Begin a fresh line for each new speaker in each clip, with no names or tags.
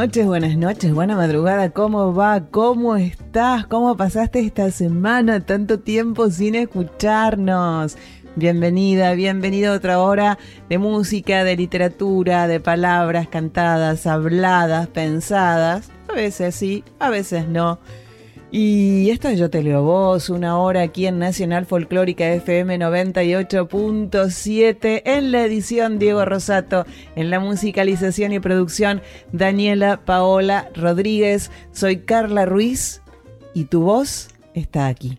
Noches, buenas noches, buena madrugada. ¿Cómo va? ¿Cómo estás? ¿Cómo pasaste esta semana? Tanto tiempo sin escucharnos. Bienvenida, bienvenida a otra hora de música, de literatura, de palabras cantadas, habladas, pensadas. A veces sí, a veces no. Y esto es Yo Te Leo Vos, una hora aquí en Nacional Folclórica FM 98.7, en la edición Diego Rosato, en la musicalización y producción Daniela Paola Rodríguez. Soy Carla Ruiz y tu voz está aquí.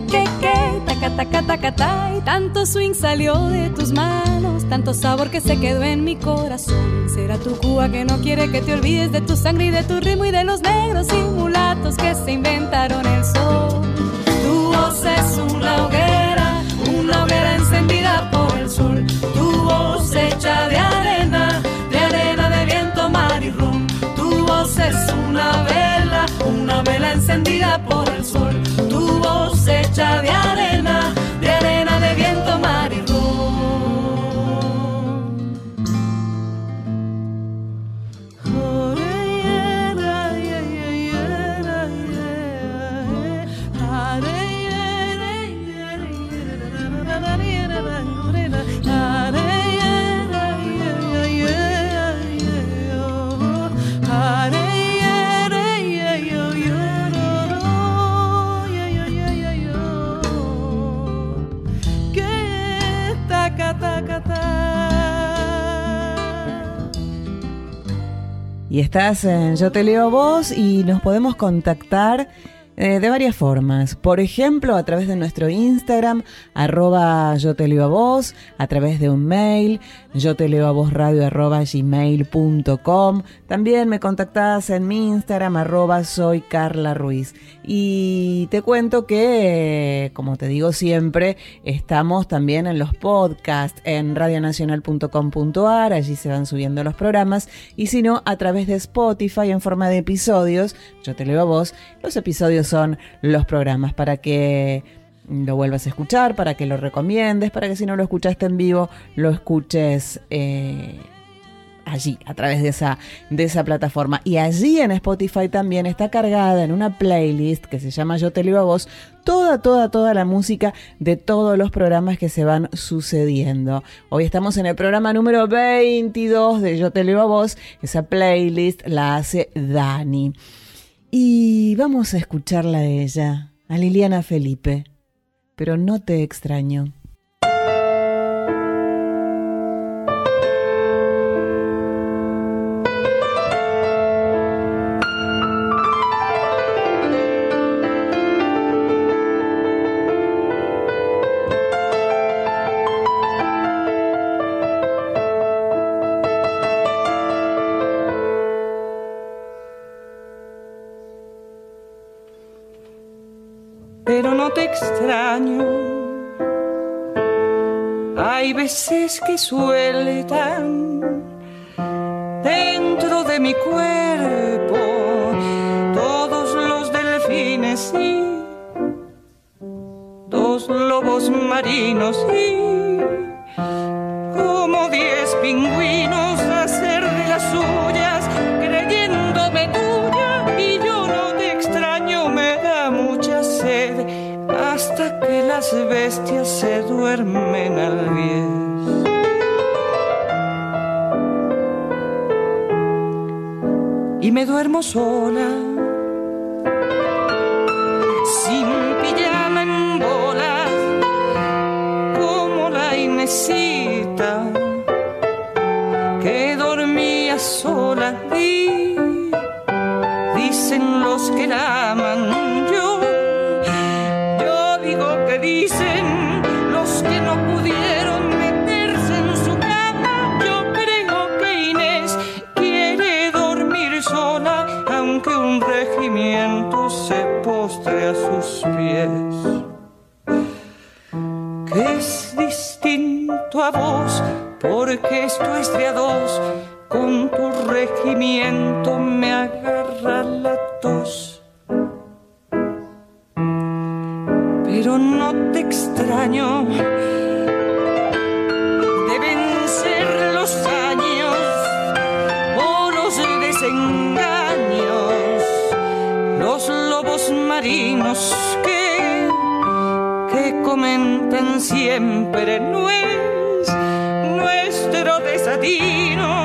tanto swing salió de tus manos, tanto sabor que se quedó en mi corazón. Será tu Cuba que no quiere que te olvides de tu sangre y de tu ritmo y de los negros y mulatos que se inventaron el sol. Tu voz es una Y
estás en Yo Te Leo Vos y nos podemos contactar eh, de varias formas. Por ejemplo, a través de nuestro Instagram, arroba yo te leo a vos, a través de un mail, yo te leo a vos radio gmail.com. También me contactás en mi Instagram, arroba soy Carla Ruiz. Y te cuento que, como te digo siempre, estamos también en los podcasts en radionacional.com.ar, allí se van subiendo los programas. Y si no, a través de Spotify en forma de episodios, yo te leo a vos, los episodios son los programas para que lo vuelvas a escuchar, para que lo recomiendes, para que si no lo escuchaste en vivo, lo escuches eh, allí, a través de esa, de esa plataforma. Y allí en Spotify también está cargada en una playlist que se llama Yo te leo a vos, toda, toda, toda la música de todos los programas que se van sucediendo. Hoy estamos en el programa número 22 de Yo te leo a vos. Esa playlist la hace Dani. Y vamos a escucharla a ella, a Liliana Felipe. Pero no te extraño.
Que sueltan dentro de mi cuerpo todos los delfines y dos lobos marinos y Sola, sin pijama en bolas, como la Inesita que dormía sola. Y dicen los que la porque esto es de a dos, con tu regimiento me agarra la tos. Pero no te extraño, deben ser los años o los desengaños, los lobos marinos comentan siempre no es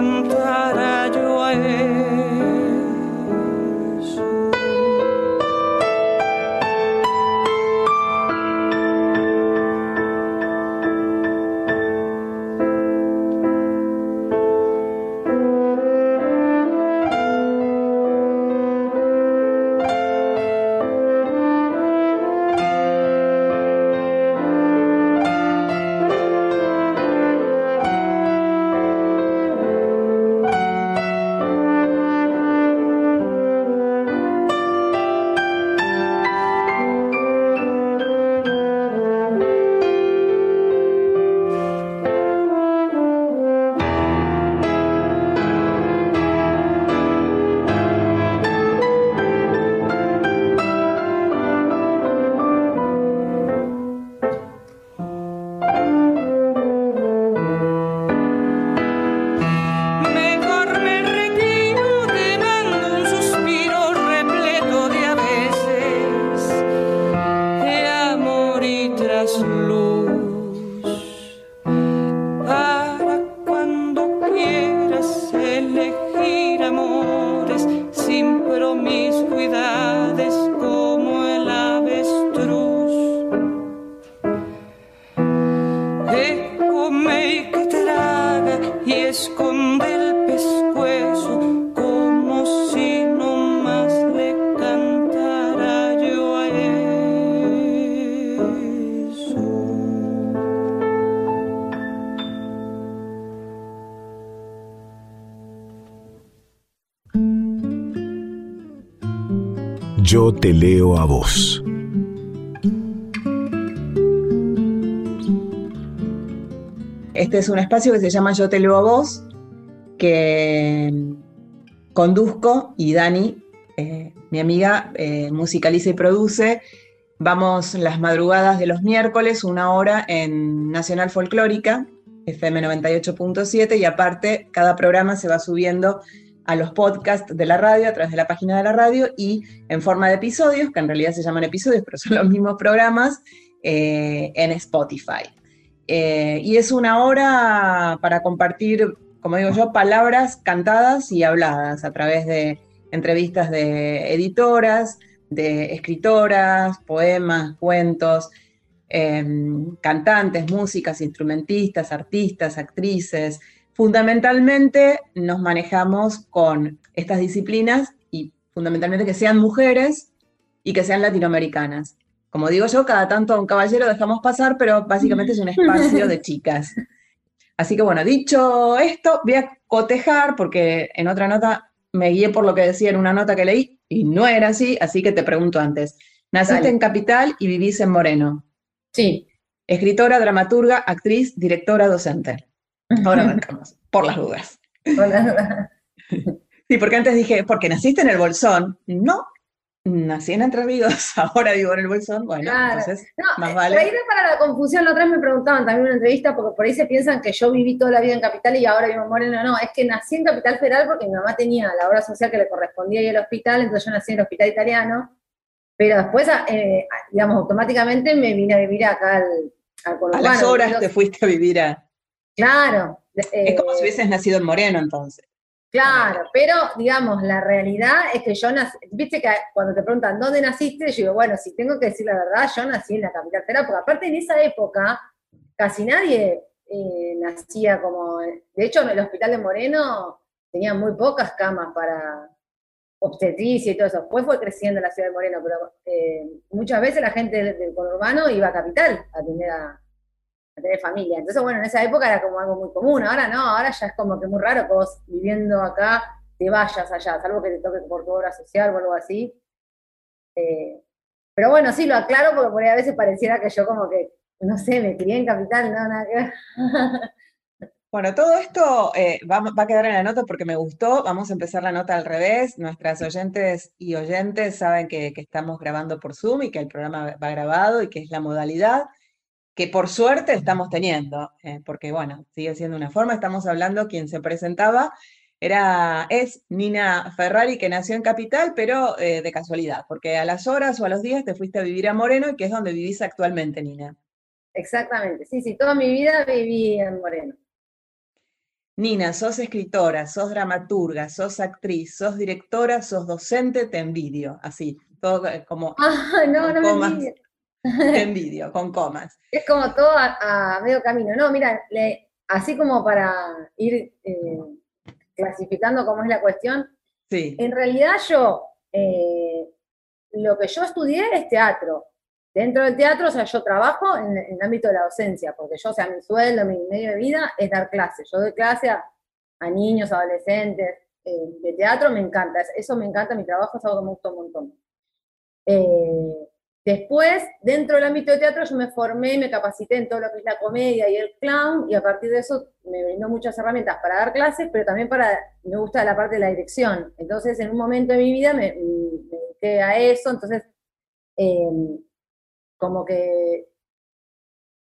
le cantara yo a él.
Yo te leo a vos.
Este es un espacio que se llama Yo te leo a vos, que conduzco y Dani, eh, mi amiga, eh, musicaliza y produce. Vamos las madrugadas de los miércoles, una hora en Nacional Folclórica, FM 98.7, y aparte cada programa se va subiendo a los podcasts de la radio a través de la página de la radio y en forma de episodios, que en realidad se llaman episodios, pero son los mismos programas, eh, en Spotify. Eh, y es una hora para compartir, como digo yo, palabras cantadas y habladas a través de entrevistas de editoras, de escritoras, poemas, cuentos, em, cantantes, músicas, instrumentistas, artistas, actrices, Fundamentalmente nos manejamos con estas disciplinas y fundamentalmente que sean mujeres y que sean latinoamericanas. Como digo yo, cada tanto a un caballero dejamos pasar, pero básicamente es un espacio de chicas. Así que bueno, dicho esto, voy a cotejar, porque en otra nota me guié por lo que decía en una nota que leí, y no era así, así que te pregunto antes. Naciste en Capital y vivís en Moreno.
Sí.
Escritora, dramaturga, actriz, directora, docente. Ahora arrancamos, por las dudas. Por las dudas. Sí, porque antes dije, porque naciste en el Bolsón. No, nací en Entre Ríos, ahora vivo en el Bolsón. Bueno, entonces, más vale.
Ahí para la confusión, la otra vez me preguntaban también en una entrevista, porque por ahí se piensan que yo viví toda la vida en Capital y ahora vivo en Moreno. No, es que nací en Capital Federal porque mi mamá tenía la obra social que le correspondía y el hospital, entonces yo nací en el hospital italiano. Pero después, eh, digamos, automáticamente me vine a vivir acá al,
al A las horas te fuiste a vivir a.
Claro.
es como si hubieses nacido en Moreno entonces.
Claro, pero digamos, la realidad es que yo nací, viste que cuando te preguntan dónde naciste, yo digo, bueno, si tengo que decir la verdad, yo nací en la capital federal, porque aparte en esa época casi nadie eh, nacía como, de hecho en el hospital de Moreno tenía muy pocas camas para obstetricia y todo eso, después fue creciendo la ciudad de Moreno, pero eh, muchas veces la gente del, del conurbano iba a capital a atender a, tener familia. Entonces, bueno, en esa época era como algo muy común, ahora no, ahora ya es como que muy raro que vos viviendo acá te vayas allá, salvo que te toque por tu obra social o algo así. Eh, pero bueno, sí, lo aclaro porque por ahí a veces pareciera que yo como que, no sé, me crié en Capital, no, nada que ver.
Bueno, todo esto eh, va, a quedar en la nota porque me gustó. Vamos a empezar la nota al revés. Nuestras oyentes y oyentes saben que, que, estamos grabando por Zoom y que el programa va grabado y que es la modalidad que por suerte estamos teniendo, eh, porque bueno, sigue siendo una forma, estamos hablando, quien se presentaba era, es Nina Ferrari, que nació en Capital, pero eh, de casualidad, porque a las horas o a los días te fuiste a vivir a Moreno, que es donde vivís actualmente, Nina.
Exactamente, sí, sí, toda mi vida viví en Moreno.
Nina, sos escritora, sos dramaturga, sos actriz, sos directora, sos docente, te envidio, así, todo eh, como...
Ah, no, no me
envidio, con comas.
Es como todo a, medio camino. No, mira, así como para ir eh, clasificando cómo es la cuestión,
sí.
en realidad yo, eh, lo que yo estudié es teatro. Dentro del teatro, o sea, yo trabajo en, el ámbito de la docencia, porque yo, o sea, mi sueldo, mi medio de vida es dar clases. Yo doy clase a, niños, adolescentes, eh, de teatro me encanta, eso me encanta, mi trabajo es algo que me gusta un montón. Después, dentro del ámbito de teatro, yo me formé, me capacité en todo lo que es la comedia y el clown, y a partir de eso me brindó muchas herramientas para dar clases, pero también para, me gusta la parte de la dirección. Entonces, en un momento de mi vida me, dediqué a eso, entonces, em, como que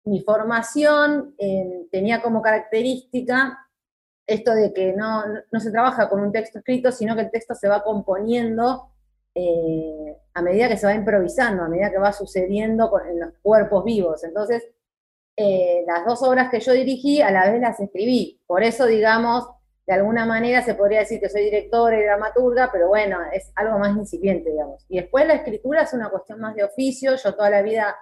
mi formación em, tenía como característica esto de que no, no se trabaja con un texto escrito, sino que el texto se va componiendo eh, a medida que se va improvisando, a medida que va sucediendo en los cuerpos vivos. Entonces, eh, las dos obras que yo dirigí a la vez las escribí. Por eso, digamos, de alguna manera se podría decir que soy directora y dramaturga, pero bueno, es algo más incipiente, digamos. Y después la escritura es una cuestión más de oficio. Yo toda la vida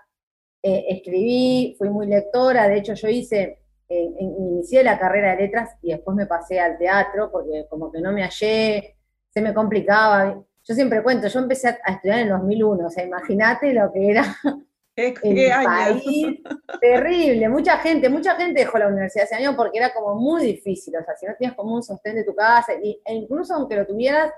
eh, escribí, fui muy lectora, de hecho yo hice, inicié la carrera de letras y después me pasé al teatro porque como que no me hallé, se me complicaba yo siempre cuento, yo empecé a, estudiar en el 2001, o sea, imagínate lo que era
el país,
terrible, mucha gente, mucha gente dejó la universidad ese año porque era como muy difícil, o sea, si no tenías como un sostén de tu casa, e incluso aunque lo tuvieras,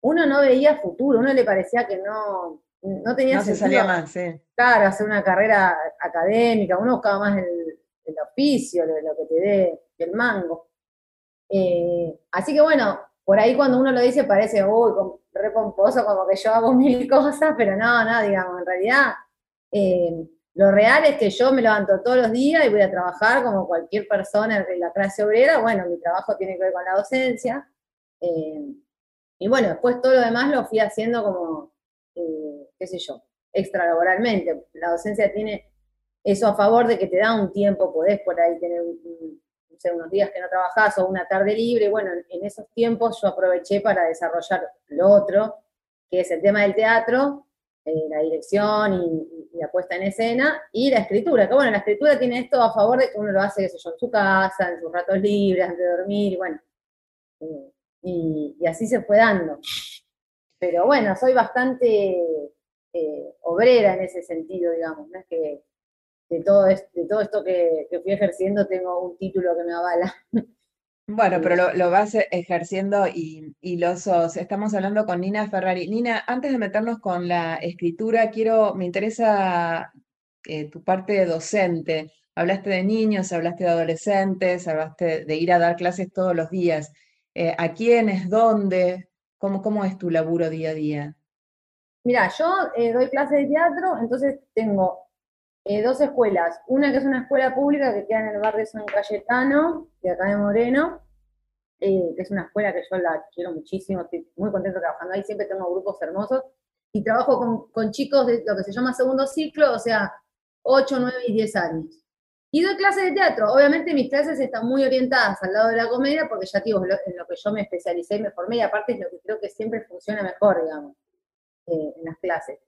uno no veía futuro, uno le parecía que no, no tenía
no se salía más, sí.
Claro, hacer una carrera académica, uno buscaba más el, oficio, lo, lo, que te dé el mango. Eh, así que bueno, por ahí cuando uno lo dice parece, uy, re pomposo, como que yo hago mil cosas, pero no, no, digamos, en realidad eh, lo real es que yo me levanto todos los días y voy a trabajar como cualquier persona en la clase obrera, bueno, mi trabajo tiene que ver con la docencia, eh, y bueno, después todo lo demás lo fui haciendo como, eh, qué sé yo, extralaboralmente. La docencia tiene eso a favor de que te da un tiempo, podés por ahí tener un unos días que no trabajás o una tarde libre, bueno, en, esos tiempos yo aproveché para desarrollar lo otro, que es el tema del teatro, eh, la dirección y, la puesta en escena, y la escritura, que bueno, la escritura tiene esto a favor de que uno lo hace, sé yo, en su casa, en sus ratos libres, antes de dormir, y bueno, eh, y, así se fue dando. Pero bueno, soy bastante eh, obrera en ese sentido, digamos, no es que de todo, de todo esto que, que fui ejerciendo tengo un título que me avala.
Bueno, pero lo, lo vas ejerciendo y, y, lo sos. Estamos hablando con Nina Ferrari. Nina, antes de meternos con la escritura, quiero, me interesa eh, tu parte docente. Hablaste de niños, hablaste de adolescentes, hablaste de ir a dar clases todos los días. Eh, ¿A quiénes? ¿Dónde? ¿Cómo, ¿Cómo es tu laburo día a día?
Mira, yo eh, doy clases de teatro, entonces tengo eh, dos escuelas. Una que es una escuela pública que queda en el barrio San Cayetano, de acá de Moreno, eh, que es una escuela que yo la quiero muchísimo, estoy muy contento trabajando ahí, siempre tengo grupos hermosos. Y trabajo con, con chicos de lo que se llama segundo ciclo, o sea, 8, 9 y 10 años. Y doy clases de teatro. Obviamente mis clases están muy orientadas al lado de la comedia, porque ya digo, en lo que yo me especialicé y me formé, y aparte es lo que creo que siempre funciona mejor, digamos, eh, en las clases.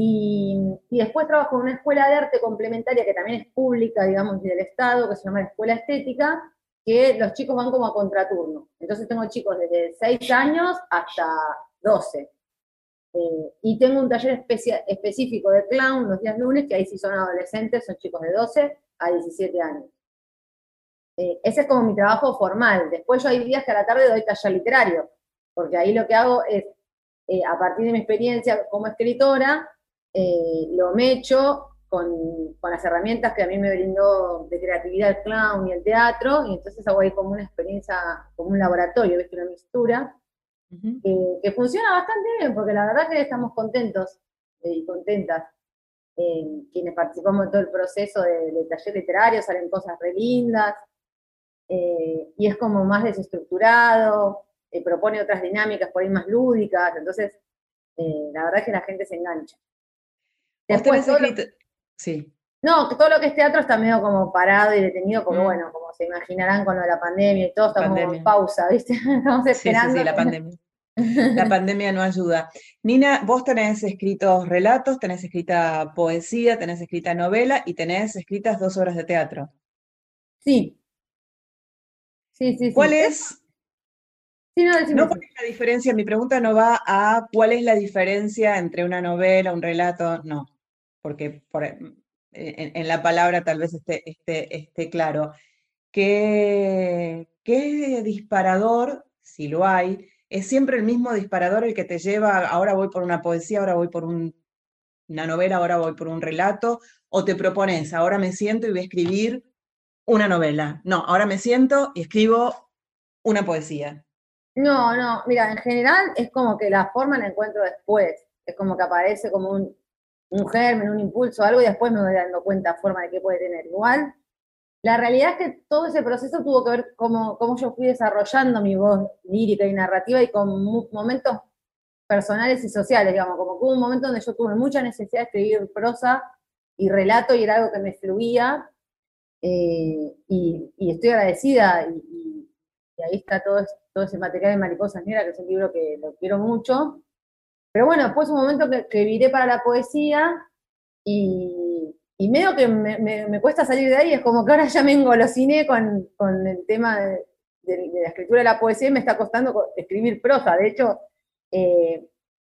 Y, después trabajo en una escuela de arte complementaria que también es pública, digamos, del Estado, que se llama la Escuela Estética, que los chicos van como a contraturno. Entonces tengo chicos desde 6 años hasta 12. Eh, y tengo un taller específico de clown los días lunes, que ahí sí son adolescentes, son chicos de 12 a 17 años. Eh, ese es como mi trabajo formal. Después yo hay días que a la tarde doy taller literario, porque ahí lo que hago es, eh, a partir de mi experiencia como escritora, eh, lo mecho con, con, las herramientas que a mí me brindó de creatividad el clown y el teatro, y entonces hago ahí como una experiencia, como un laboratorio, ¿ves? una mixtura, que, funciona bastante bien, porque la verdad que estamos contentos eh, y contentas. Eh, quienes participamos en todo el proceso del de taller literario, salen cosas re lindas, y es como más desestructurado, propone otras dinámicas por ahí más lúdicas, entonces la verdad es que la gente se engancha.
Después, sí.
No, todo lo que es teatro está medio como parado y detenido, porque mm. bueno, como se imaginarán con lo de la pandemia y todo, estamos en pausa, ¿viste? Estamos esperando.
Sí, sí, la pandemia. La pandemia no ayuda. Nina, vos tenés escritos relatos, tenés escrita poesía, tenés escrita novela y tenés escritas dos obras de teatro.
Sí. Sí, sí,
¿Cuál es?
Sí, no,
no cuál es la diferencia, mi pregunta no va a cuál es la diferencia entre una novela, un relato, no porque por, e, en, la palabra tal vez esté, esté, esté claro, ¿qué, ¿qué disparador, si lo hay, es siempre el mismo disparador el que te lleva, ahora voy por una poesía, ahora voy por una novela, ahora voy por un relato, o te propones, ahora me siento y voy a escribir una novela. No, ahora me siento y escribo una poesía.
No, no, mira, en general es como que la forma la encuentro después, es como que aparece como un, un germen, un impulso, algo, y después me voy dando cuenta forma de qué puede tener. Igual, la realidad es que todo ese proceso tuvo que ver cómo, cómo yo fui desarrollando mi voz lírica y narrativa y con momentos personales y sociales, digamos, como que hubo un momento donde yo tuve mucha necesidad de escribir prosa y relato y era algo que me fluía, eh, y, estoy agradecida, y, ahí está todo, todo ese material de Mariposas Negras, que es un libro que lo quiero mucho, pero bueno, después un momento que, que viré para la poesía y, y medio que me, cuesta salir de ahí, es como que ahora ya me engolosiné con, con el tema de, la escritura de la poesía y me está costando escribir prosa. De hecho, eh,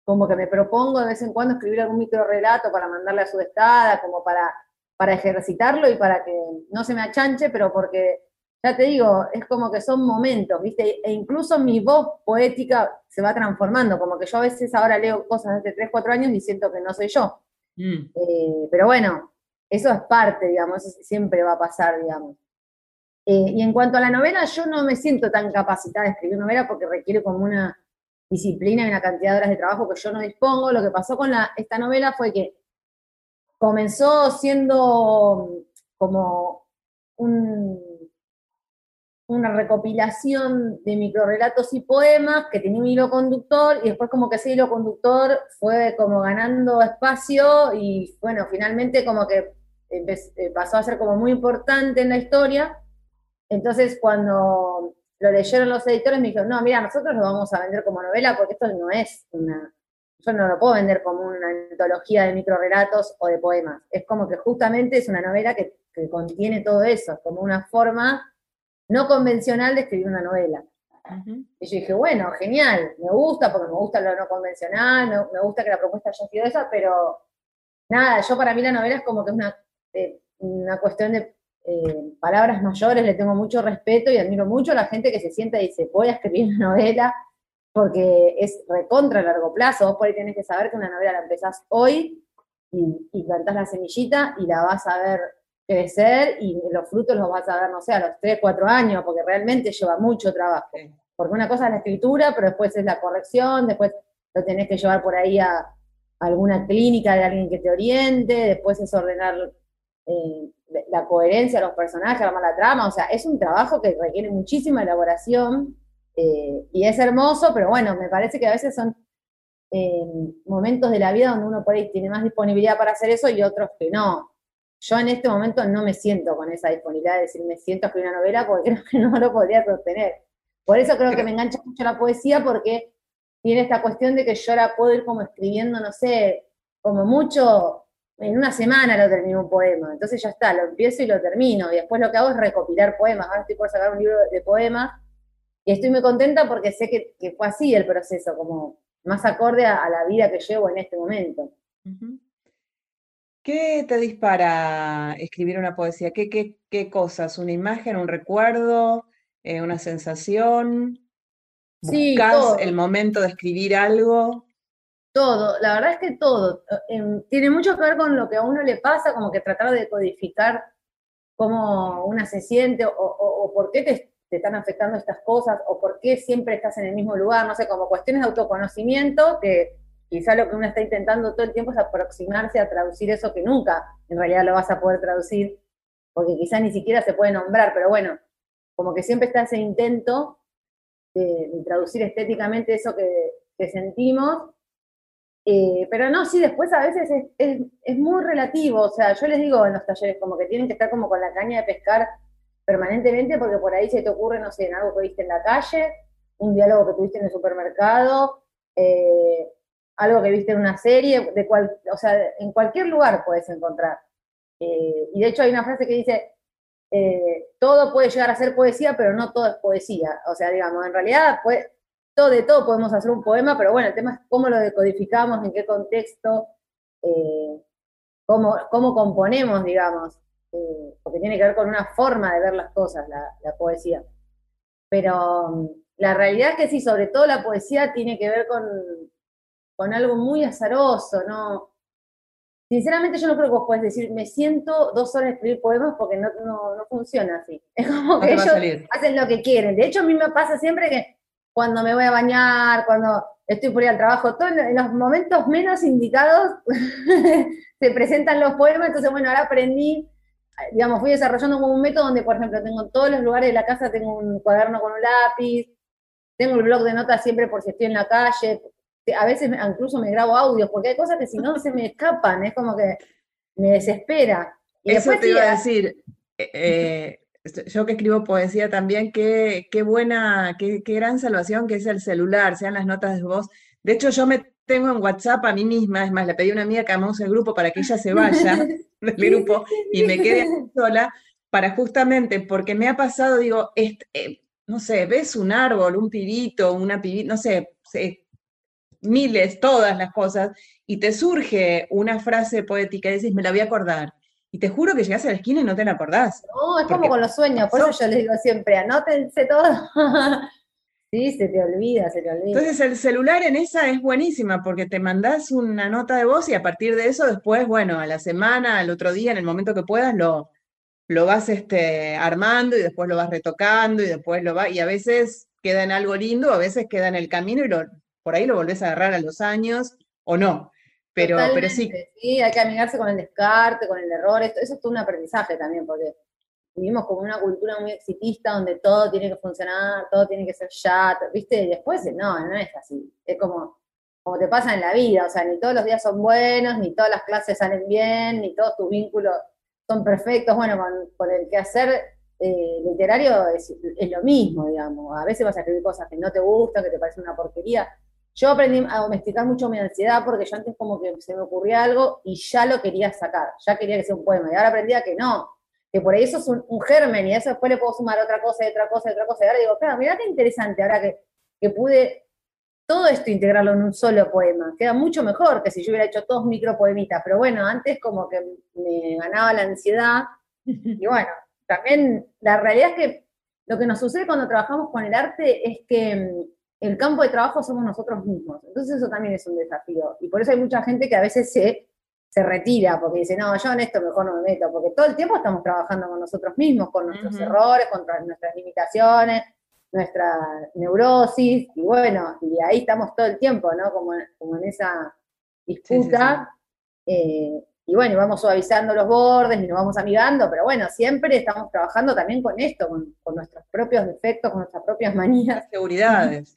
como que me propongo de vez en cuando escribir algún micro relato para mandarle a su estada, como para, para ejercitarlo y para que no se me achanche, pero porque ya te digo, es como que son momentos, ¿viste? E incluso mi voz poética se va transformando, como que yo a veces ahora leo cosas de 3, 4 años y siento que no soy yo. Mm. Eh, pero bueno, eso es parte, digamos, siempre va a pasar, digamos. Eh, y en cuanto a la novela, yo no me siento tan capacitada de escribir novela porque requiere como una disciplina y una cantidad de horas de trabajo que yo no dispongo. Lo que pasó con la, esta novela fue que comenzó siendo como un una recopilación de microrelatos y poemas que tenía un hilo conductor y después como que ese hilo conductor fue como ganando espacio y bueno, finalmente como que eh, pasó a ser como muy importante en la historia. Entonces cuando lo leyeron los editores me dijeron, no, mira, nosotros lo vamos a vender como novela porque esto no es una, yo no lo puedo vender como una antología de microrelatos o de poemas. Es como que justamente es una novela que, que contiene todo eso, como una forma no convencional de escribir una novela. Y yo dije, bueno, genial, me gusta porque me gusta lo no convencional, me, gusta que la propuesta haya sido esa, pero nada, yo para mí la novela es como que es una, eh, una cuestión de eh, palabras mayores, le tengo mucho respeto y admiro mucho a la gente que se sienta y dice, voy a escribir una novela, porque es recontra a largo plazo, vos por ahí tenés que saber que una novela la empezás hoy y, y plantás la semillita y la vas a ver crecer y los frutos los vas a ver, no sé, a los 3, 4 años, porque realmente lleva mucho trabajo. Porque una cosa es la escritura, pero después es la corrección, después lo tenés que llevar por ahí a, alguna clínica de alguien que te oriente, después es ordenar eh, la coherencia de los personajes, armar la trama, o sea, es un trabajo que requiere muchísima elaboración eh, y es hermoso, pero bueno, me parece que a veces son eh, momentos de la vida donde uno por ahí tiene más disponibilidad para hacer eso y otros que no. Yo en este momento no me siento con esa disponibilidad de decir, me siento a escribir una novela porque creo que no lo podría sostener. Por eso creo que me engancha mucho la poesía porque tiene esta cuestión de que yo la puedo ir como escribiendo, no sé, como mucho, en una semana lo termino un poema. Entonces ya está, lo empiezo y lo termino. Y después lo que hago es recopilar poemas. Ahora estoy por sacar un libro de poemas y estoy muy contenta porque sé que, fue así el proceso, como más acorde a, la vida que llevo en este momento.
¿Qué te dispara escribir una poesía? ¿Qué, qué, cosas? ¿Una imagen, un recuerdo, eh, una sensación? ¿Buscas el momento de escribir algo?
Todo, la verdad es que todo. Em, tiene mucho que ver con lo que a uno le pasa, como que tratar de codificar cómo una se siente o, por qué te, te, están afectando estas cosas o por qué siempre estás en el mismo lugar, no sé, como cuestiones de autoconocimiento que quizá lo que uno está intentando todo el tiempo es aproximarse a traducir eso que nunca en realidad lo vas a poder traducir, porque quizá ni siquiera se puede nombrar, pero bueno, como que siempre está ese intento de, traducir estéticamente eso que, sentimos. Eh, pero no, sí, después a veces es, muy relativo, o sea, yo les digo en los talleres como que tienen que estar como con la caña de pescar permanentemente porque por ahí se te ocurre, no sé, en algo que viste en la calle, un diálogo que tuviste en el supermercado, eh, algo que viste en una serie, de cual, o sea, en cualquier lugar puedes encontrar. Eh, y de hecho hay una frase que dice, eh, todo puede llegar a ser poesía, pero no todo es poesía. O sea, digamos, en realidad todo de todo podemos hacer un poema, pero bueno, el tema es cómo lo decodificamos, en qué contexto, eh, cómo, cómo, componemos, digamos, porque tiene que ver con una forma de ver las cosas, la, la poesía. Pero mm, la realidad es que sí, sobre todo la poesía tiene que ver con, con algo muy azaroso, ¿no? Sinceramente yo no creo que vos puedes decir, me siento dos horas a escribir poemas porque no, no, funciona así. Es como que ellos hacen lo que quieren. De hecho, a mí me pasa siempre que cuando me voy a bañar, cuando estoy por ir al trabajo, todo en los momentos menos indicados se presentan los poemas, entonces bueno, ahora aprendí, digamos, fui desarrollando como un método donde, por ejemplo, tengo en todos los lugares de la casa, tengo un cuaderno con un lápiz, tengo el blog de notas siempre por si estoy en la calle, a veces incluso me grabo audios, porque hay cosas que si no se me escapan, es como que me desespera.
Y Eso te iba a decir, eh, eh, yo que escribo poesía también, qué, qué buena, qué, qué, gran salvación que es el celular, sean las notas de voz. De hecho, yo me tengo en WhatsApp a mí misma, es más, le pedí a una amiga que amamos el grupo para que ella se vaya del grupo y me quede sola, para justamente, porque me ha pasado, digo, este, no sé, ves un árbol, un pibito, una pibita, no sé, miles, todas las cosas, y te surge una frase poética y dices, me la voy a acordar. Y te juro que llegas a la esquina y no te la acordás.
No, es como con los sueños, por eso yo les digo siempre, anótense todo. sí, se te olvida, se te olvida.
Entonces el celular en esa es buenísima porque te mandás una nota de voz y a partir de eso después, bueno, a la semana, al otro día, en el momento que puedas, lo, lo vas este, armando y después lo vas retocando y después lo va y a veces queda en algo lindo, a veces queda en el camino y lo, por ahí lo volvés a agarrar a los años o no. Pero, pero sí.
Sí, hay que amigarse con el descarte, con el error. Esto, eso es todo un aprendizaje también, porque vivimos como una cultura muy exitista donde todo tiene que funcionar, todo tiene que ser ya, ¿viste? Y después, no, no es así. Es como, como te pasa en la vida, o sea, ni todos los días son buenos, ni todas las clases salen bien, ni todos tus vínculos son perfectos. Bueno, con, el quehacer eh, literario es, es, lo mismo, digamos. A veces vas a escribir cosas que no te gustan, que te parecen una porquería, yo aprendí a domesticar mucho mi ansiedad porque yo antes como que se me ocurría algo y ya lo quería sacar, ya quería que sea un poema. Y ahora aprendí a que no, que por ahí eso es un, germen y a eso después le puedo sumar otra cosa y otra cosa y otra cosa. Y ahora digo, claro, mirá qué interesante, ahora que, que pude todo esto integrarlo en un solo poema. Queda mucho mejor que si yo hubiera hecho todos micropoemitas, pero bueno, antes como que me ganaba la ansiedad. Y bueno, también la realidad es que lo que nos sucede cuando trabajamos con el arte es que el campo de trabajo somos nosotros mismos. Entonces eso también es un desafío. Y por eso hay mucha gente que a veces se se retira porque dice, no, yo en esto mejor no me meto, porque todo el tiempo estamos trabajando con nosotros mismos, con nuestros errores, con nuestras limitaciones, nuestra neurosis, y bueno, y ahí estamos todo el tiempo, ¿no? Como, como en esa disputa. Eh, y bueno, vamos suavizando los bordes y nos vamos amigando, pero bueno, siempre estamos trabajando también con esto, con, con nuestros propios defectos, con nuestras propias manías.
Seguridades.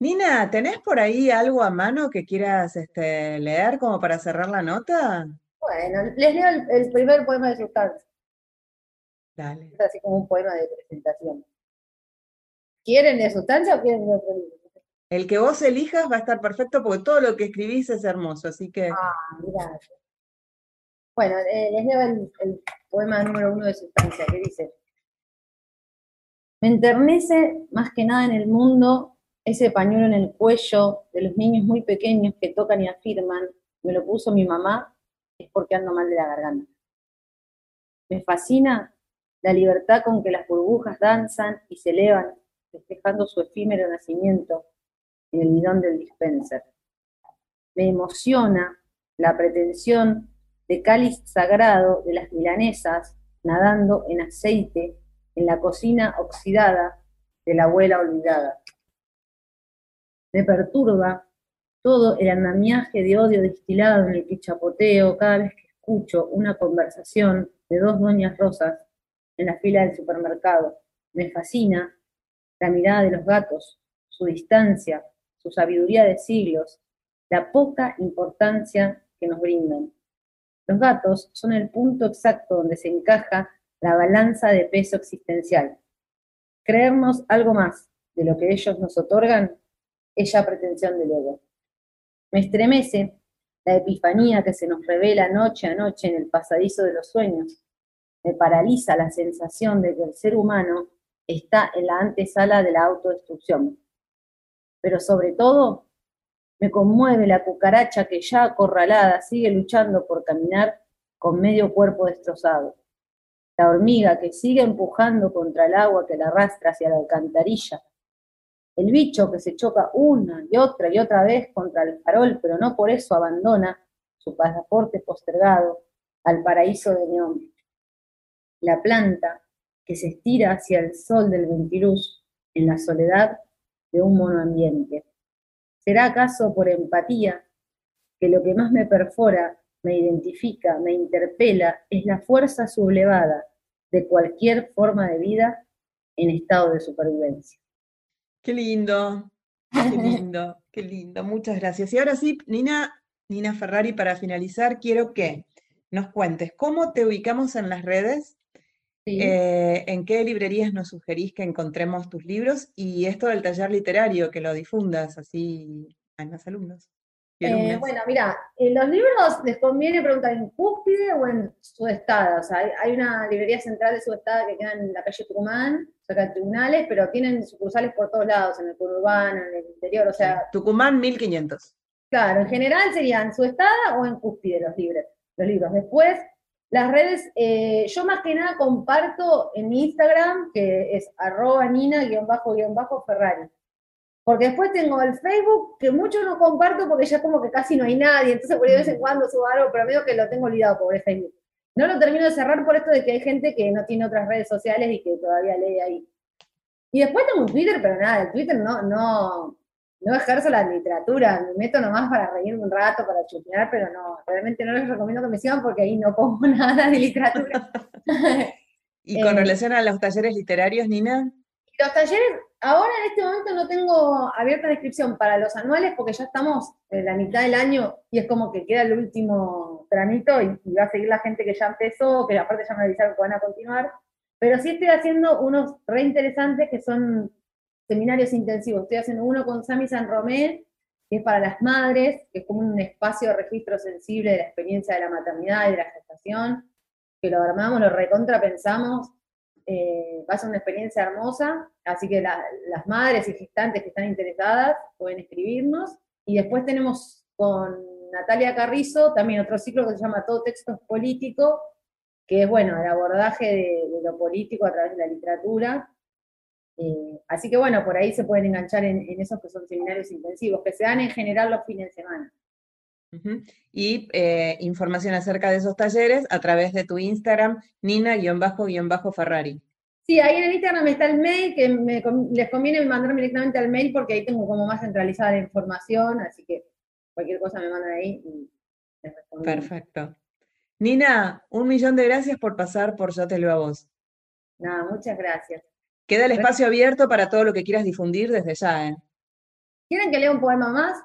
Nina, ¿tenés por ahí algo a mano que quieras este, leer como para cerrar la nota?
Bueno, les leo el, primer poema de sustancia.
Dale.
Es así como un poema de presentación. ¿Quieren de sustancia o quieren de otro libro?
El que vos elijas va a estar perfecto porque todo lo que escribís es hermoso, así que.
Ah, gracias. Bueno, eh, les leo el, el poema número uno de sustancia, que dice. Me enternece más que nada en el mundo ese pañuelo en el cuello de los niños muy pequeños que tocan y afirman, me lo puso mi mamá, es porque ando mal de la garganta. Me fascina la libertad con que las burbujas danzan y se elevan, festejando su efímero nacimiento en el bidón del dispenser. Me emociona la pretensión de cáliz sagrado de las milanesas nadando en aceite en la cocina oxidada de la abuela olvidada me perturba todo el andamiaje de odio destilado en el que chapoteo cada vez que escucho una conversación de dos doñas rosas en la fila del supermercado. Me fascina la mirada de los gatos, su distancia, su sabiduría de siglos, la poca importancia que nos brindan. Los gatos son el punto exacto donde se encaja la balanza de peso existencial. Creernos algo más de lo que ellos nos otorgan ella pretensión del ego. Me estremece la epifanía que se nos revela noche a noche en el pasadizo de los sueños. Me paraliza la sensación de que el ser humano está en la antesala de la autodestrucción. Pero sobre todo, me conmueve la cucaracha que ya acorralada sigue luchando por caminar con medio cuerpo destrozado. La hormiga que sigue empujando contra el agua que la arrastra hacia la alcantarilla el bicho que se choca una y otra y otra vez contra el farol, pero no por eso abandona su pasaporte postergado al paraíso de neón. La planta que se estira hacia el sol del ventiluz en la soledad de un monoambiente. ¿Será acaso por empatía que lo que más me perfora, me identifica, me interpela es la fuerza sublevada de cualquier forma de vida en estado de supervivencia?
Qué lindo, qué lindo, qué lindo. Muchas gracias. Y ahora sí, Nina, Nina Ferrari, para finalizar, quiero que nos cuentes cómo te ubicamos en las redes, eh, en qué librerías nos sugerís que encontremos tus libros y esto del taller literario, que lo difundas así a los alumnos.
Eh, bueno, mira, en los libros les conviene preguntar en Cúspide o en Sudestada. O sea, hay, una librería central de Sudestada que queda en la calle Tucumán, cerca de tribunales, pero tienen sucursales por todos lados, en el urbano, en el interior, o sea...
Tucumán 1500.
Claro, en general serían Sudestada o en Cúspide los libros. Los libros. Después, las redes, eh, yo más que nada comparto en mi Instagram, que es arroba nina-ferrari. Porque después tengo el Facebook, que mucho no comparto porque ya como que casi no hay nadie, entonces por ahí de vez en cuando subo algo, pero medio que lo tengo olvidado por el Facebook. No lo termino de cerrar por esto de que hay gente que no tiene otras redes sociales y que todavía lee ahí. Y después tengo un Twitter, pero nada, el Twitter no, no, no ejerzo la literatura, me meto nomás para reírme un rato, para chupear, pero no, realmente no les recomiendo que me sigan porque ahí no pongo nada de literatura.
¿Y con eh, relación a los talleres literarios, Nina?
Los talleres, ahora en este momento no tengo abierta la inscripción para los anuales porque ya estamos en la mitad del año y es como que queda el último tramito y, va a seguir la gente que ya empezó, que aparte ya me avisaron que van a continuar. Pero sí estoy haciendo unos re interesantes que son seminarios intensivos. Estoy haciendo uno con Sami San Romé, que es para las madres, que es como un espacio de registro sensible de la experiencia de la maternidad y de la gestación que lo armamos, lo recontra pensamos, eh, va a ser una experiencia hermosa, así que las madres y gestantes que están interesadas pueden escribirnos. Y después tenemos con Natalia Carrizo también otro ciclo que se llama Todo Texto Político, que es, bueno, el abordaje de, lo político a través de la literatura. Eh, así que, bueno, por ahí se pueden enganchar en, esos que son seminarios intensivos, que se dan en general los fines de semana.
Y eh, información acerca de esos talleres a través de tu Instagram, nina-ferrari.
Sí, ahí en el Instagram está el mail, que les conviene mandarme directamente al mail porque ahí tengo como más centralizada la información, así que cualquier cosa me mandan ahí y les respondo.
Perfecto. Nina, un millón de gracias por pasar por Yo Te Leo a Vos.
Nada, muchas gracias.
Queda el espacio abierto para todo lo que quieras difundir desde ya. ¿eh?
¿Quieren que lea un poema más?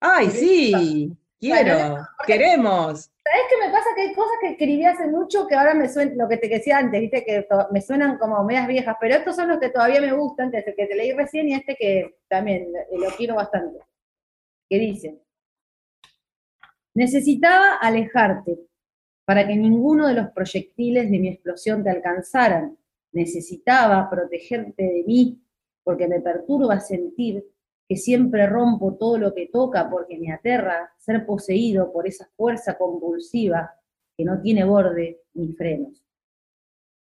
¡Ay, sí! Quiero, queremos.
¿Sabes qué me pasa? Que hay cosas que escribí hace mucho que ahora me suenan, lo que te decía antes, viste, que me suenan como medias viejas, pero estos son los que todavía me gustan, desde el que te leí recién y este que también lo quiero bastante. Que dice, necesitaba alejarte para que ninguno de los proyectiles de mi explosión te alcanzaran. Necesitaba protegerte de mí porque me perturba sentir que siempre rompo todo lo que toca porque me aterra ser poseído por esa fuerza convulsiva que no tiene borde ni frenos.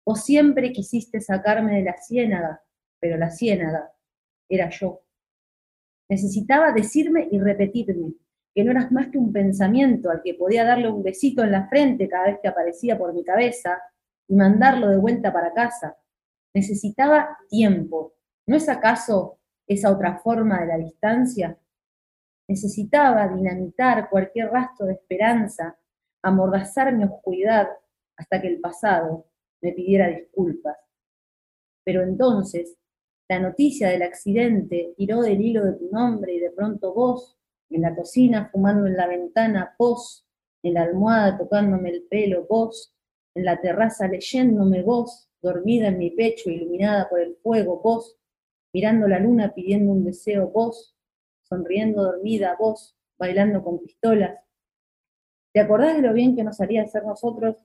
O siempre quisiste sacarme de la ciénaga, pero la ciénaga era yo. Necesitaba decirme y repetirme que no eras más que un pensamiento al que podía darle un besito en la frente cada vez que aparecía por mi cabeza y mandarlo de vuelta para casa. Necesitaba tiempo. ¿No es acaso esa otra forma de la distancia? Necesitaba dinamitar cualquier rastro de esperanza, amordazar mi oscuridad hasta que el pasado me pidiera disculpas. Pero entonces, la noticia del accidente tiró del hilo de tu nombre y de pronto vos, en la cocina fumando en la ventana, vos, en la almohada tocándome el pelo, vos, en la terraza leyéndome vos, dormida en mi pecho, iluminada por el fuego, vos, mirando la luna pidiendo un deseo, vos, sonriendo dormida, vos, bailando con pistolas. ¿Te acordás de lo bien que nos haría ser nosotros?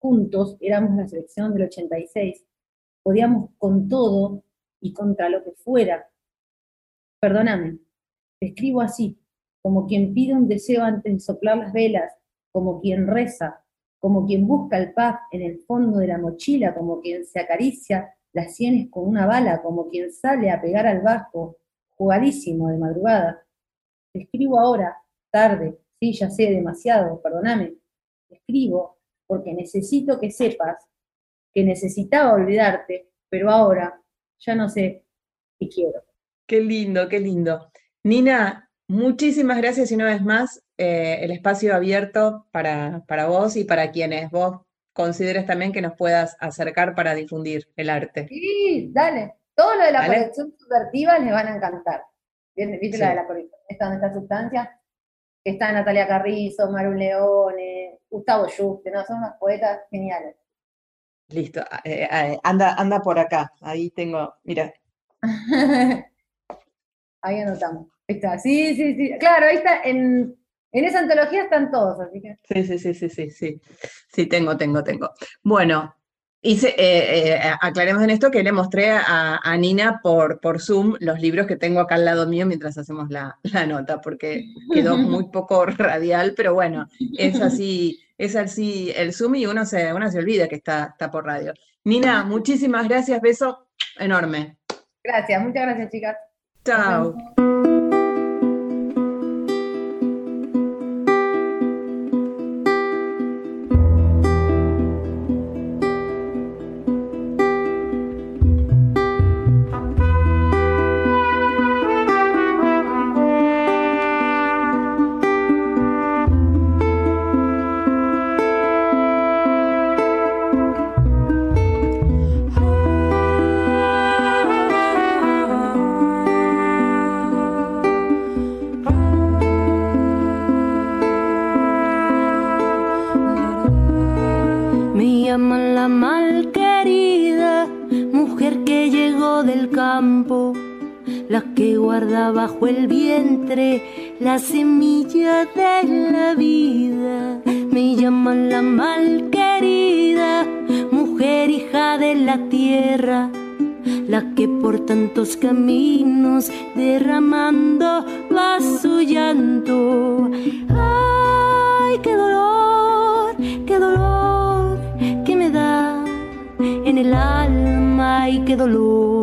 Juntos éramos la selección del 86. Podíamos con todo y contra lo que fuera. Perdóname, te escribo así, como quien pide un deseo antes de soplar las velas, como quien reza, como quien busca el paz en el fondo de la mochila, como quien se acaricia las sienes con una bala, como quien sale a pegar al bajo, jugadísimo de madrugada. Te escribo ahora, tarde, sí, ya sé demasiado, perdóname. Te escribo porque necesito que sepas que necesitaba olvidarte, pero ahora ya no sé qué quiero.
Qué lindo, qué lindo. Nina, muchísimas gracias y una vez más eh, el espacio abierto para, para vos y para quienes vos consideres también que nos puedas acercar para difundir el arte.
Sí, dale. Todo lo de la colección subvertiva les van a encantar. ¿Viste la de la colección? Esta esta sustancia. Está Natalia Carrizo, Maru Leone, Gustavo Juste, ¿no? Son unos poetas geniales.
Listo, eh, eh, anda, anda por acá. Ahí tengo, mira.
ahí anotamos. Ahí está. Sí, sí, sí. Claro, ahí está en en esa antología están todos, así que. Sí,
sí, sí, sí, sí, sí. Sí, tengo, tengo, tengo. Bueno, hice, eh, eh, aclaremos en esto que le mostré a, Nina por, por Zoom los libros que tengo acá al lado mío mientras hacemos la, nota, porque quedó muy poco radial, pero bueno, es así, es así el Zoom y uno se, uno se olvida que está, está por radio. Nina, muchísimas gracias, beso enorme.
Gracias, muchas gracias, chicas.
Chao.
Bajo el vientre la semilla de la vida Me llaman la malquerida, mujer hija de la tierra, la que por tantos caminos derramando va su llanto. Ay, qué dolor, qué dolor que me da en el alma y qué dolor,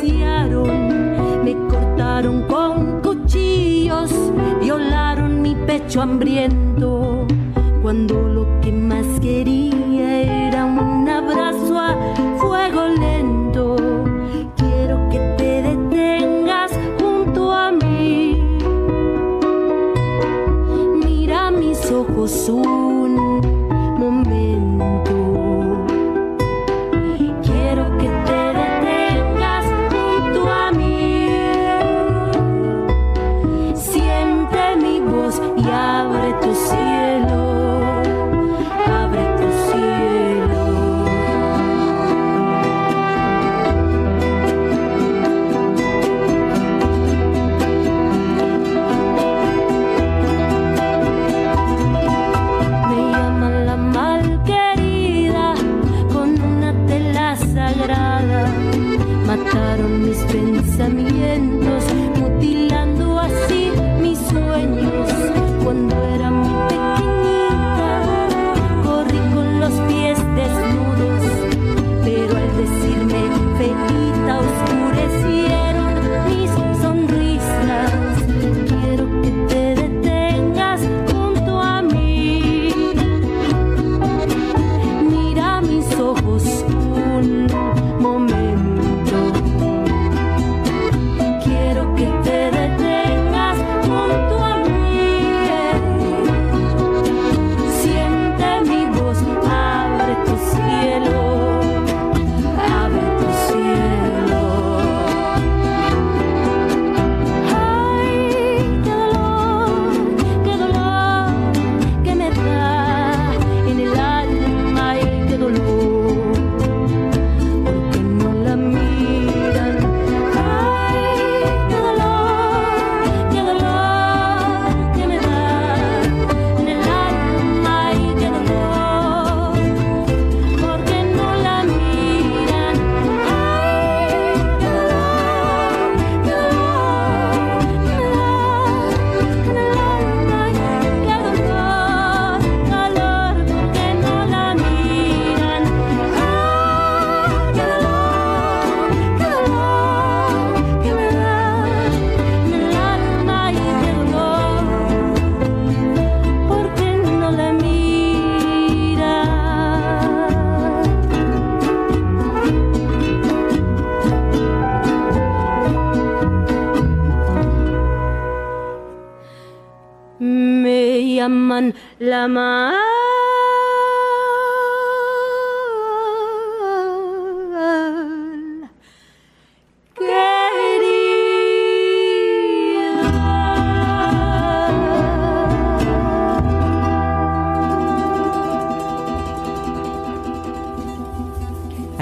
pecho hambriento, cuando lo que más quería era un abrazo a fuego lento. Quiero que te detengas junto a mí. Mira mis ojos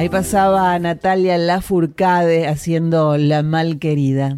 pasaba Natalia Lafourcade haciendo La Malquerida.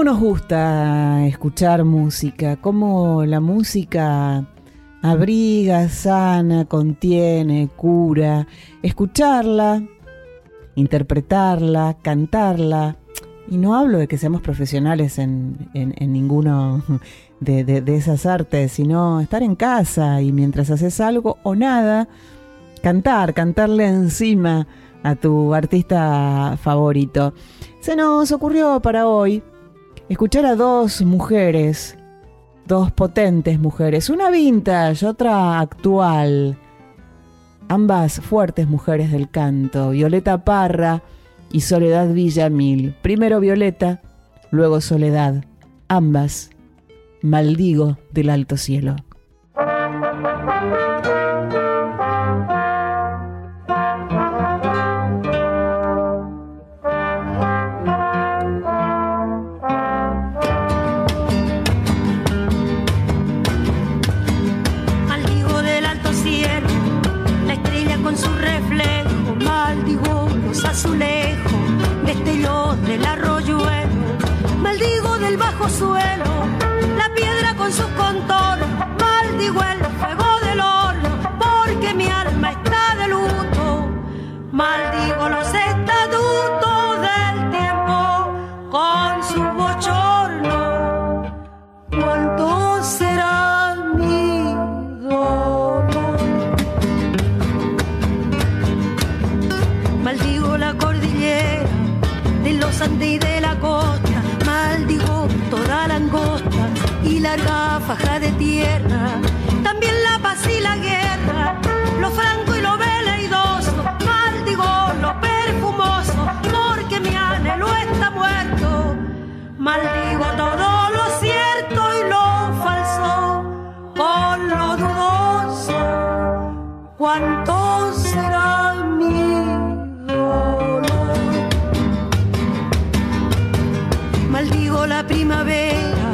¿Cómo nos gusta escuchar música? ¿Cómo la música abriga, sana, contiene, cura? Escucharla, interpretarla, cantarla y no hablo de que seamos profesionales en, ninguno de, de, esas artes, sino estar en casa y mientras haces algo o nada, cantar, cantarle encima a tu artista favorito. Se nos ocurrió para hoy escuchar a dos mujeres, dos potentes mujeres, una vintage, otra actual, ambas fuertes mujeres del canto, Violeta Parra, y Soledad Villamil. Primero Violeta, luego Soledad, ambas, maldigo del alto cielo.
Maldigo cuánto será mi dolor. Maldigo la primavera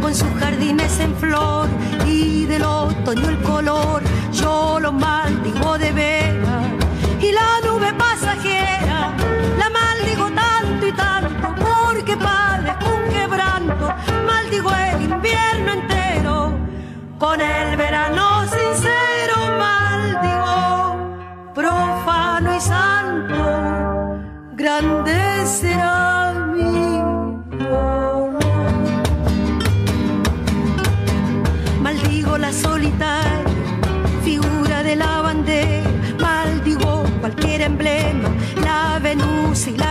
con sus jardines en flor y del otoño el color. Yo lo maldigo de vera y la nube pasajera la maldigo tanto y tanto porque padezco un quebranto. Maldigo el invierno entero con el verano santo. Grande será mi Maldigo la solitaria figura de la bandera, maldigo cualquier emblema, la Venus y la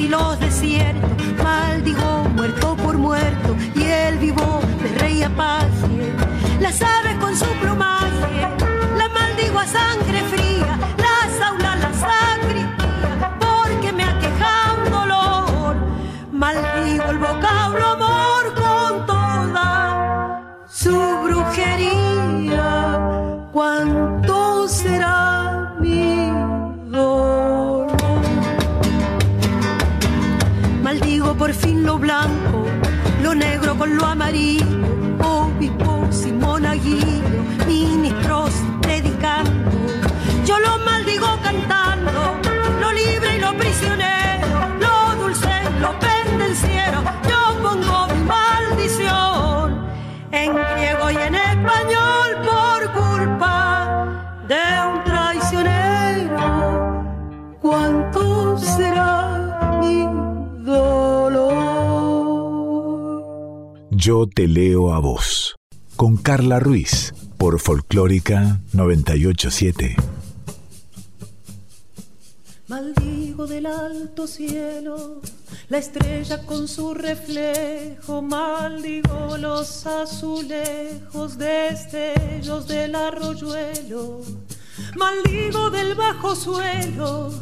y los desiertos, maldigo muerto por muerto y el vivo de rey apaje, las aves con su blanco, lo negro con lo amarillo, Yo
te leo a vos. Con Carla Ruiz, por Folclórica 987.
Maldigo del alto cielo, la estrella con su reflejo, maldigo los azulejos destellos del arroyuelo, maldigo del bajo suelo,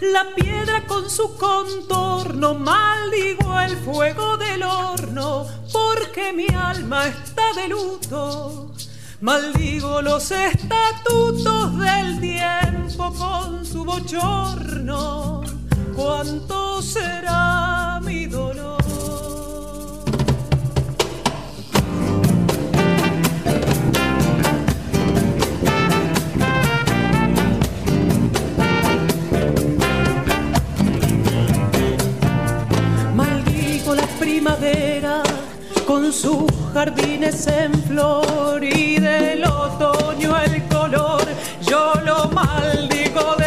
la piedra con su contorno, maldigo el fuego del horno, porque mi alma está de luto. Maldigo los estatutos del tiempo con su bochorno. ¿Cuánto será mi dolor? Con sus jardines en flor y del otoño el color, yo lo maldigo de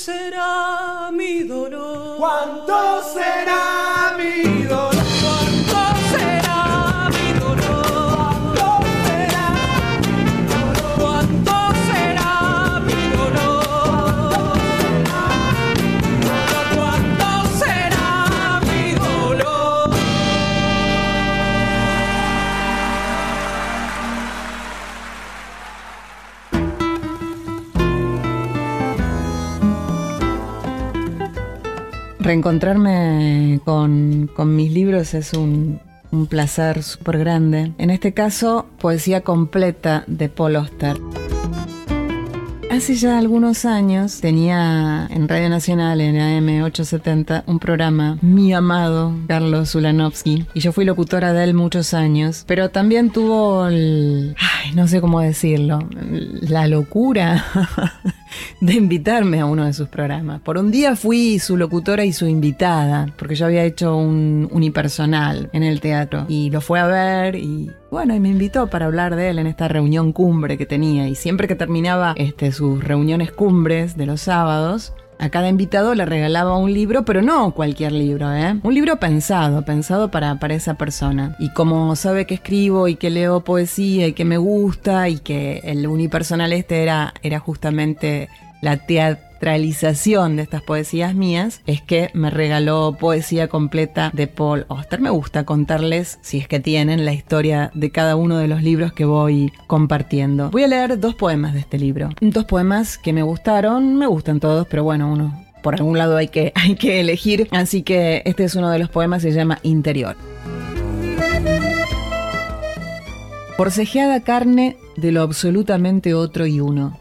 será mi dolor? ¿Cuánto será
Reencontrarme con, mis libros es un, placer súper grande. En este caso, poesía completa de Paul Oster. Hace ya algunos años tenía en Radio Nacional, en AM 870, un programa, mi amado Carlos Ulanovsky, y yo fui locutora de él muchos años, pero también tuvo el... Ay, no sé cómo decirlo, la locura de invitarme a uno de sus programas. Por un día fui su locutora y su invitada, porque yo había hecho un unipersonal en el teatro, y lo fue a ver y bueno, y me invitó para hablar de él en esta reunión cumbre que tenía. Y siempre que terminaba este, sus reuniones cumbres de los sábados, a cada invitado le regalaba un libro, pero no cualquier libro, ¿eh? Un libro pensado, pensado para, para esa persona. Y como sabe que escribo y que leo poesía y que me gusta y que el unipersonal este era, era justamente la de estas poesías mías, es que me regaló poesía completa de Paul Oster. Me gusta contarles, si es que tienen, la historia de cada uno de los libros que voy compartiendo. Voy a leer dos poemas de este libro. Dos poemas que me gustaron, me gustan todos, pero bueno, uno por algún lado hay que, hay que elegir. Así que este es uno de los poemas, se llama Interior. Forcejeada carne de lo absolutamente otro y uno.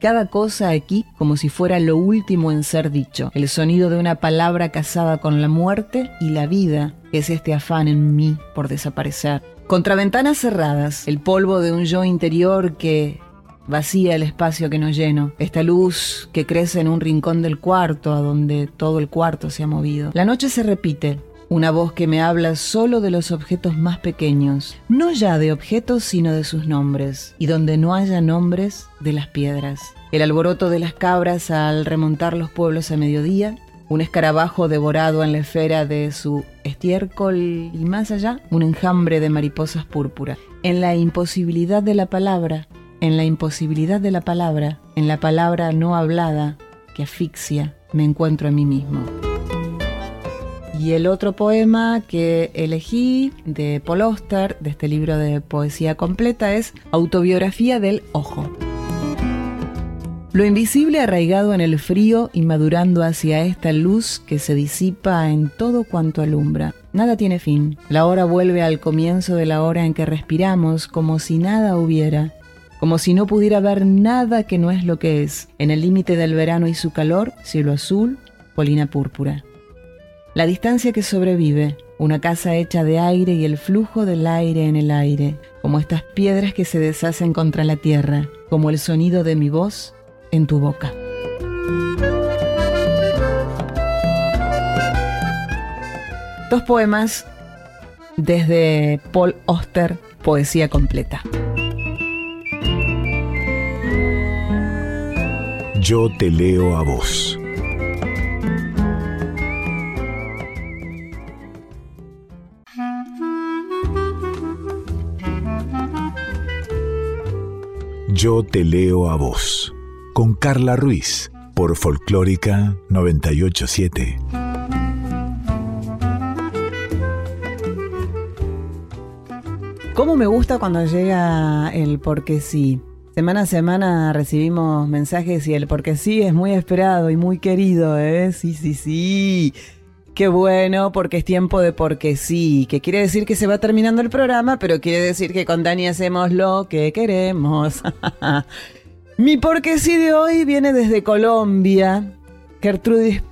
Cada cosa aquí como si fuera lo último en ser dicho, el sonido de una palabra casada con la muerte y la vida, es este afán en mí por desaparecer. Contra ventanas cerradas, el polvo de un yo interior que vacía el espacio que no lleno, esta luz que crece en un rincón del cuarto a donde todo el cuarto se ha movido. La noche se repite, una voz que me habla solo de los objetos más pequeños, no ya de objetos sino de sus nombres, y donde no haya nombres, de las piedras. El alboroto de las cabras al remontar los pueblos a mediodía, un escarabajo devorado en la esfera de su estiércol y más allá, un enjambre de mariposas púrpura. En la imposibilidad de la palabra, en la imposibilidad de la palabra, en la palabra no hablada que asfixia, me encuentro a mí mismo. Y el otro poema que elegí de Paul Oster, de este libro de poesía completa, es Autobiografía del Ojo. Lo invisible arraigado en el frío y madurando hacia esta luz que se disipa en todo cuanto alumbra. Nada tiene fin. La hora vuelve al comienzo de la hora en que respiramos como si nada hubiera, como si no pudiera ver nada que no es lo que es. En el límite del verano y su calor, cielo azul, polina púrpura. La distancia que sobrevive, una casa hecha de aire y el flujo del aire en el aire, como estas piedras que se deshacen contra la tierra, como el sonido de mi voz en tu boca. Dos poemas desde Paul Oster, Poesía Completa.
Yo te leo a vos. Yo te leo a vos con Carla Ruiz por Folclórica 987.
¿Cómo me gusta cuando llega el porque sí? Semana a semana recibimos mensajes y el porque sí es muy esperado y muy querido, ¿eh? Sí, sí, sí. Qué bueno, porque es tiempo de porque sí, que quiere decir que se va terminando el programa, pero quiere decir que con Dani hacemos lo que queremos. Mi porque sí de hoy viene desde Colombia. Gertrudis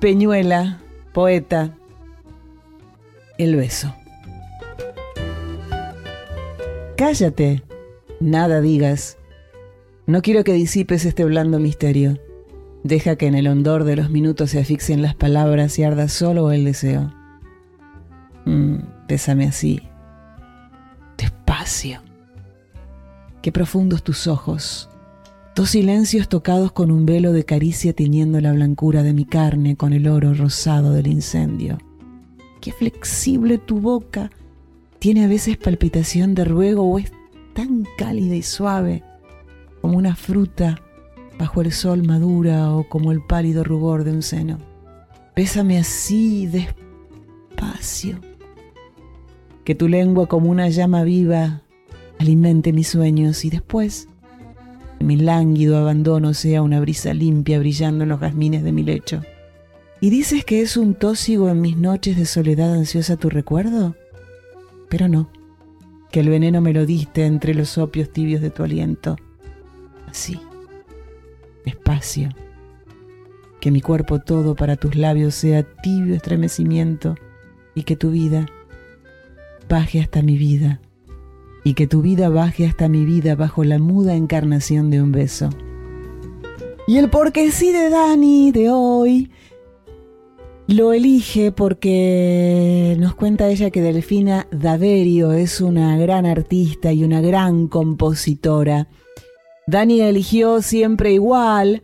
Peñuela, poeta. El beso. Cállate, nada digas. No quiero que disipes este blando misterio. Deja que en el hondor de los minutos se asfixien las palabras y arda solo el deseo. Mm, bésame así, despacio. Qué profundos tus ojos Dos silencios tocados con un velo de caricia tiñendo la blancura de mi carne con el oro rosado del incendio. Qué flexible tu boca. Tiene a veces palpitación de ruego o es tan cálida y suave como una fruta bajo el sol madura o como el pálido rubor de un seno. Pésame así, despacio. Que tu lengua como una llama viva alimente mis sueños y después mi lánguido abandono sea una brisa limpia brillando en los jazmines de mi lecho. ¿Y dices que es un tósigo en mis noches de soledad ansiosa tu recuerdo? Pero no, que el veneno me lo diste entre los opios tibios de tu aliento. Así, despacio, que mi cuerpo todo para tus labios sea tibio estremecimiento y que tu vida baje hasta mi vida y que tu vida baje hasta mi vida bajo la muda encarnación de un beso. Y el porque sí de Dani de hoy lo elige porque nos cuenta ella que Delfina Daverio es una gran artista y una gran compositora. Dani eligió siempre igual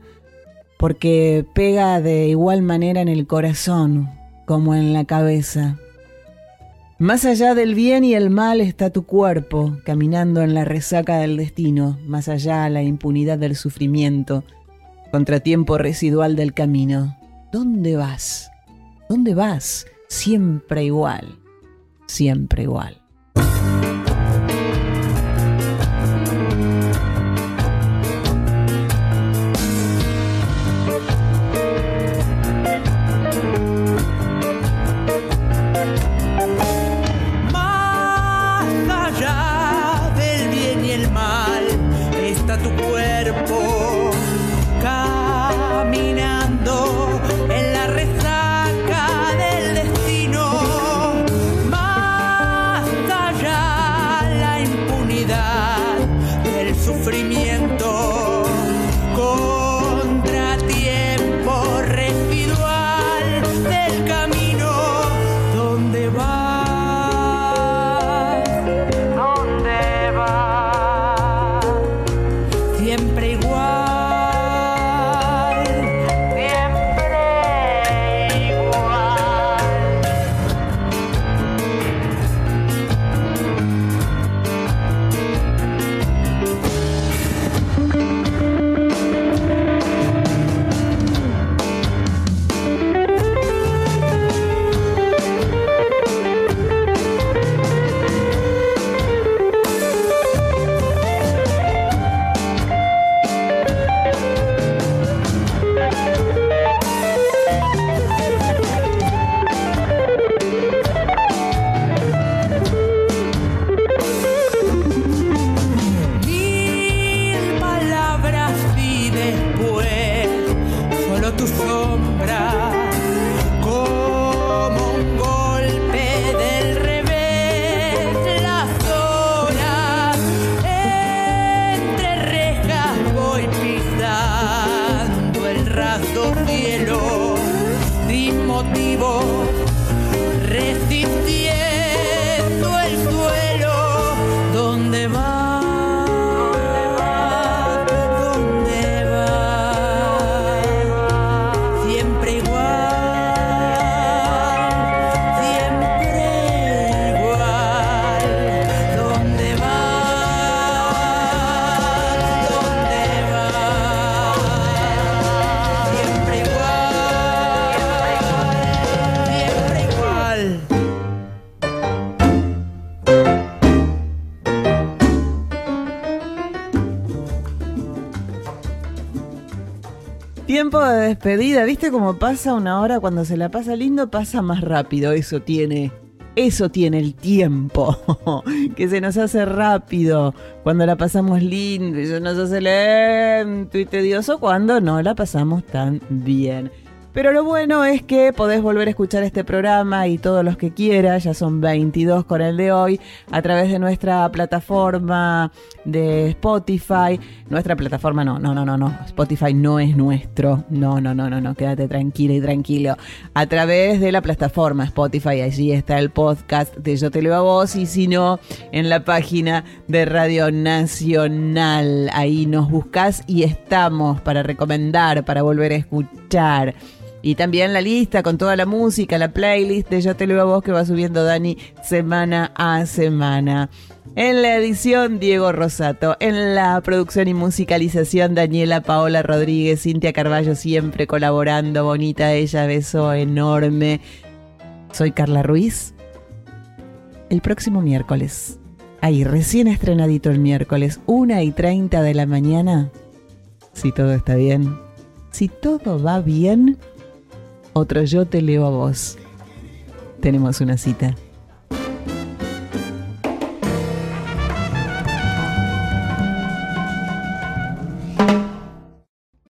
porque pega de igual manera en el corazón como en la cabeza. Más allá del bien y el mal está tu cuerpo, caminando en la resaca del destino, más allá la impunidad del sufrimiento, contratiempo residual del camino. ¿Dónde vas? ¿Dónde vas? Siempre igual, siempre igual. De despedida. ¿Viste cómo pasa una hora cuando se la pasa lindo? Pasa más rápido. Eso tiene. Eso tiene el tiempo. que se nos hace rápido cuando la pasamos lindo y se nos hace lento y tedioso cuando no la pasamos tan bien. Pero lo bueno es que podés volver a escuchar este programa y todos los que quieras, ya son 22 con el de hoy, a través de nuestra plataforma de Spotify. Nuestra plataforma no, no, no, no, no. Spotify no es nuestro. No, no, no, no, no. Quédate tranquila y tranquilo. A través de la plataforma Spotify, allí está el podcast de Yo Te Leo a Vos. Y si no, en la página de Radio Nacional. Ahí nos buscas y estamos para recomendar, para volver a escuchar. Y también la lista con toda la música, la playlist de Yo Te Leo a Vos que va subiendo Dani semana a semana. En la edición, Diego Rosato. En la producción y musicalización, Daniela Paola Rodríguez. Cintia Carballo siempre colaborando. Bonita ella, beso enorme. Soy Carla Ruiz. El próximo miércoles. Ahí, recién estrenadito el miércoles, 1 y 30 de la mañana. Si todo está bien. Si todo va bien otro yo te leo a vos. Tenemos una cita.